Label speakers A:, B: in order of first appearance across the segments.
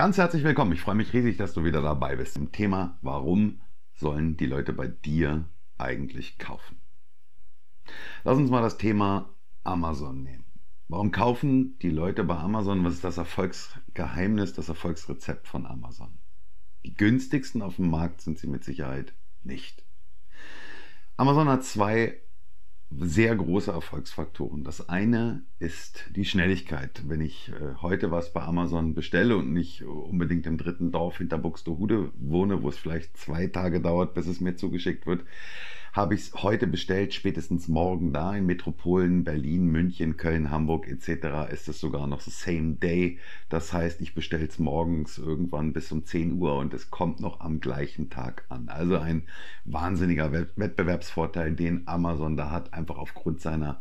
A: Ganz herzlich willkommen. Ich freue mich riesig, dass du wieder dabei bist im Thema, warum sollen die Leute bei dir eigentlich kaufen? Lass uns mal das Thema Amazon nehmen. Warum kaufen die Leute bei Amazon? Was ist das Erfolgsgeheimnis, das Erfolgsrezept von Amazon? Die günstigsten auf dem Markt sind sie mit Sicherheit nicht. Amazon hat zwei sehr große Erfolgsfaktoren. Das eine ist die Schnelligkeit. Wenn ich äh, heute was bei Amazon bestelle und nicht unbedingt im dritten Dorf hinter Buxtehude wohne, wo es vielleicht zwei Tage dauert, bis es mir zugeschickt wird, habe ich es heute bestellt, spätestens morgen da in Metropolen Berlin, München, Köln, Hamburg etc. ist es sogar noch so Same Day. Das heißt, ich bestelle es morgens irgendwann bis um 10 Uhr und es kommt noch am gleichen Tag an. Also ein wahnsinniger Wettbewerbsvorteil, den Amazon da hat, einfach aufgrund seiner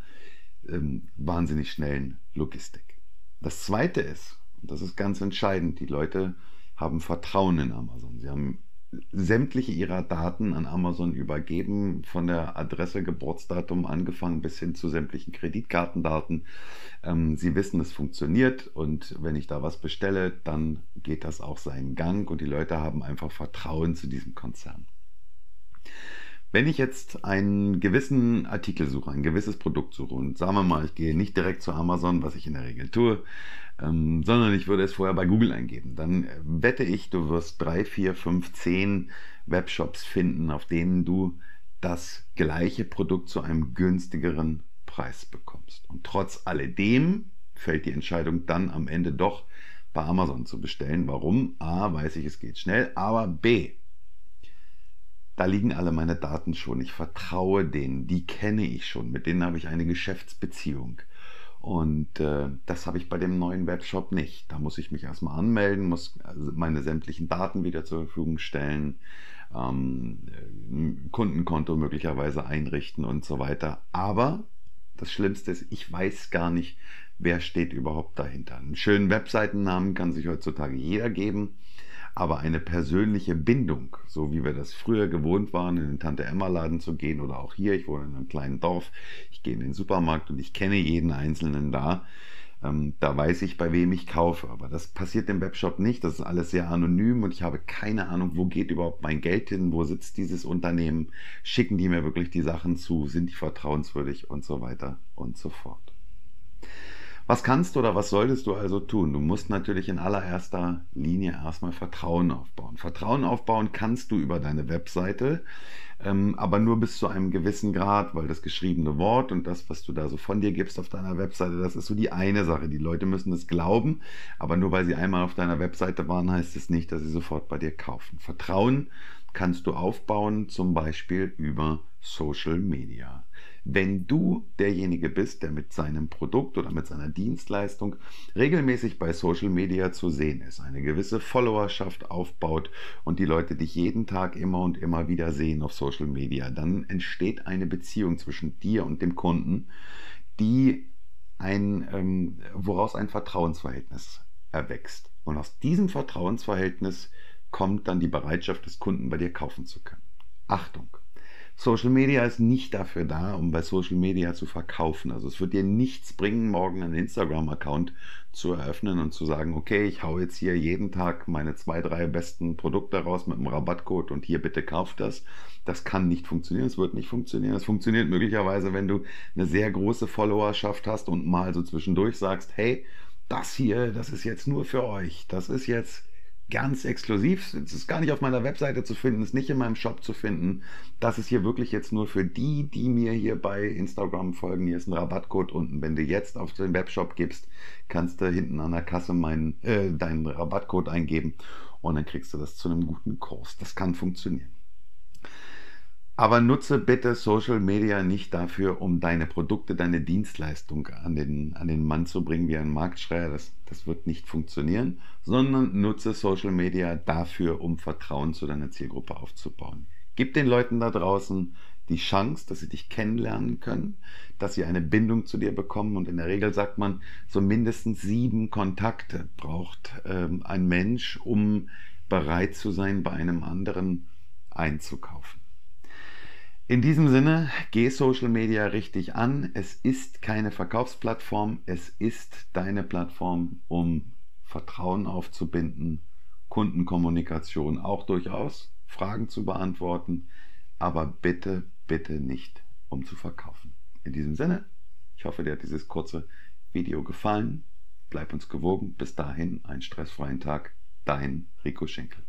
A: ähm, wahnsinnig schnellen Logistik. Das zweite ist, und das ist ganz entscheidend, die Leute haben Vertrauen in Amazon. Sie haben sämtliche ihrer Daten an Amazon übergeben, von der Adresse, Geburtsdatum angefangen bis hin zu sämtlichen Kreditkartendaten. Ähm, sie wissen, es funktioniert und wenn ich da was bestelle, dann geht das auch seinen Gang und die Leute haben einfach Vertrauen zu diesem Konzern. Wenn ich jetzt einen gewissen Artikel suche, ein gewisses Produkt suche und sagen wir mal, ich gehe nicht direkt zu Amazon, was ich in der Regel tue, ähm, sondern ich würde es vorher bei Google eingeben, dann wette ich, du wirst drei, vier, fünf, zehn Webshops finden, auf denen du das gleiche Produkt zu einem günstigeren Preis bekommst. Und trotz alledem fällt die Entscheidung dann am Ende doch bei Amazon zu bestellen. Warum? A, weiß ich, es geht schnell, aber B, da liegen alle meine Daten schon. Ich vertraue denen, die kenne ich schon, mit denen habe ich eine Geschäftsbeziehung. Und äh, das habe ich bei dem neuen Webshop nicht. Da muss ich mich erstmal anmelden, muss also meine sämtlichen Daten wieder zur Verfügung stellen, ähm, ein Kundenkonto möglicherweise einrichten und so weiter. Aber das Schlimmste ist, ich weiß gar nicht, wer steht überhaupt dahinter. Einen schönen Webseitennamen kann sich heutzutage jeder geben. Aber eine persönliche Bindung, so wie wir das früher gewohnt waren, in den Tante-Emma-Laden zu gehen oder auch hier, ich wohne in einem kleinen Dorf, ich gehe in den Supermarkt und ich kenne jeden Einzelnen da, ähm, da weiß ich, bei wem ich kaufe. Aber das passiert im Webshop nicht. Das ist alles sehr anonym und ich habe keine Ahnung, wo geht überhaupt mein Geld hin, wo sitzt dieses Unternehmen, schicken die mir wirklich die Sachen zu, sind die vertrauenswürdig? Und so weiter und so fort. Was kannst du oder was solltest du also tun? Du musst natürlich in allererster Linie erstmal Vertrauen aufbauen. Vertrauen aufbauen kannst du über deine Webseite, ähm, aber nur bis zu einem gewissen Grad, weil das geschriebene Wort und das, was du da so von dir gibst auf deiner Webseite, das ist so die eine Sache. Die Leute müssen es glauben, aber nur weil sie einmal auf deiner Webseite waren, heißt es nicht, dass sie sofort bei dir kaufen. Vertrauen kannst du aufbauen, zum Beispiel über Social Media. Wenn du derjenige bist, der mit seinem Produkt oder mit seiner Dienstleistung regelmäßig bei Social Media zu sehen ist, eine gewisse Followerschaft aufbaut und die Leute dich jeden Tag immer und immer wieder sehen auf Social Media, dann entsteht eine Beziehung zwischen dir und dem Kunden, die ein, ähm, woraus ein Vertrauensverhältnis erwächst. Und aus diesem Vertrauensverhältnis kommt dann die Bereitschaft des Kunden bei dir kaufen zu können. Achtung! Social Media ist nicht dafür da, um bei Social Media zu verkaufen. Also es wird dir nichts bringen, morgen einen Instagram-Account zu eröffnen und zu sagen, okay, ich hau jetzt hier jeden Tag meine zwei, drei besten Produkte raus mit einem Rabattcode und hier bitte kauft das. Das kann nicht funktionieren, es wird nicht funktionieren. Es funktioniert möglicherweise, wenn du eine sehr große Followerschaft hast und mal so zwischendurch sagst, hey, das hier, das ist jetzt nur für euch. Das ist jetzt ganz exklusiv. Es ist gar nicht auf meiner Webseite zu finden, ist nicht in meinem Shop zu finden. Das ist hier wirklich jetzt nur für die, die mir hier bei Instagram folgen. Hier ist ein Rabattcode unten. Wenn du jetzt auf den Webshop gibst, kannst du hinten an der Kasse meinen, äh, deinen Rabattcode eingeben und dann kriegst du das zu einem guten Kurs. Das kann funktionieren. Aber nutze bitte Social Media nicht dafür, um deine Produkte, deine Dienstleistung an den, an den Mann zu bringen wie ein Marktschreier. Das, das wird nicht funktionieren, sondern nutze Social Media dafür, um Vertrauen zu deiner Zielgruppe aufzubauen. Gib den Leuten da draußen die Chance, dass sie dich kennenlernen können, dass sie eine Bindung zu dir bekommen. Und in der Regel sagt man, so mindestens sieben Kontakte braucht ähm, ein Mensch, um bereit zu sein, bei einem anderen einzukaufen. In diesem Sinne, geh Social Media richtig an. Es ist keine Verkaufsplattform, es ist deine Plattform, um Vertrauen aufzubinden, Kundenkommunikation auch durchaus, Fragen zu beantworten, aber bitte, bitte nicht, um zu verkaufen. In diesem Sinne, ich hoffe, dir hat dieses kurze Video gefallen. Bleib uns gewogen. Bis dahin, einen stressfreien Tag. Dein Rico Schenkel.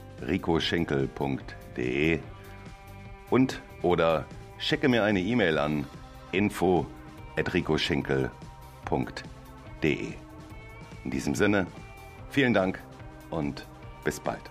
B: ricoschinkel.de und oder schicke mir eine E-Mail an info@ricoschinkel.de. In diesem Sinne, vielen Dank und bis bald.